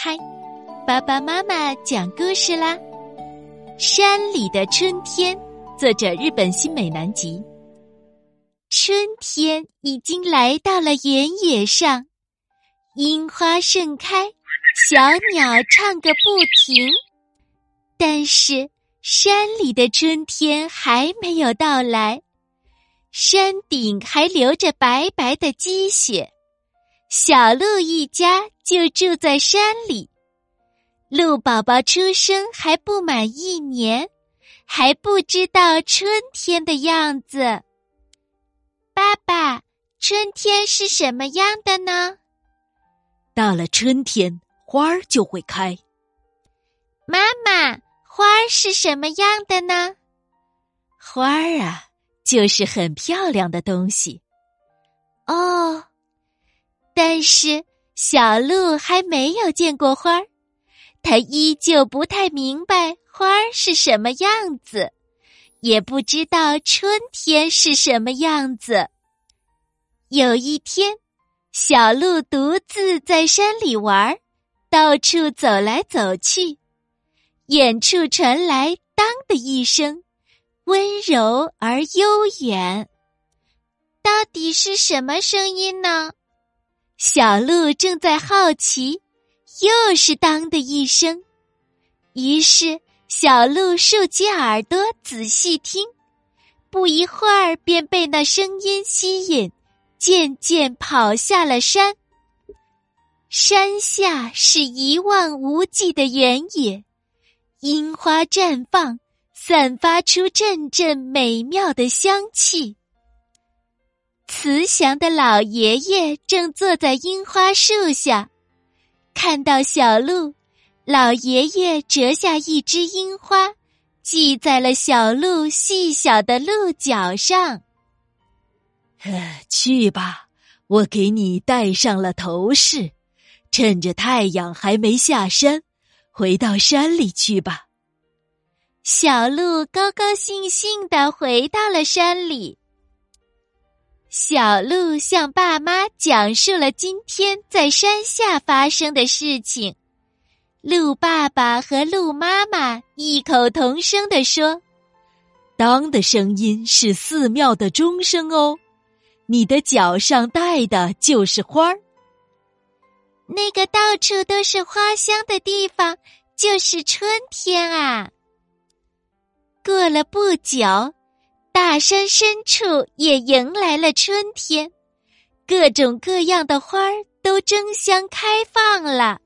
开。爸爸妈妈讲故事啦，《山里的春天》，作者日本新美南吉。春天已经来到了原野上，樱花盛开，小鸟唱个不停。但是山里的春天还没有到来，山顶还留着白白的积雪。小鹿一家就住在山里。鹿宝宝出生还不满一年，还不知道春天的样子。爸爸，春天是什么样的呢？到了春天，花儿就会开。妈妈，花儿是什么样的呢？花儿啊，就是很漂亮的东西。哦。但是小鹿还没有见过花儿，它依旧不太明白花儿是什么样子，也不知道春天是什么样子。有一天，小鹿独自在山里玩儿，到处走来走去，远处传来“当”的一声，温柔而悠远。到底是什么声音呢？小鹿正在好奇，又是“当”的一声。于是，小鹿竖起耳朵仔细听，不一会儿便被那声音吸引，渐渐跑下了山。山下是一望无际的原野，樱花绽放，散发出阵阵美妙的香气。慈祥的老爷爷正坐在樱花树下，看到小鹿，老爷爷折下一只樱花，系在了小鹿细小的鹿角上。去吧，我给你戴上了头饰，趁着太阳还没下山，回到山里去吧。小鹿高高兴兴的回到了山里。小鹿向爸妈讲述了今天在山下发生的事情。鹿爸爸和鹿妈妈异口同声地说：“当的声音是寺庙的钟声哦，你的脚上戴的就是花儿。那个到处都是花香的地方，就是春天啊。”过了不久。大山深处也迎来了春天，各种各样的花儿都争相开放了。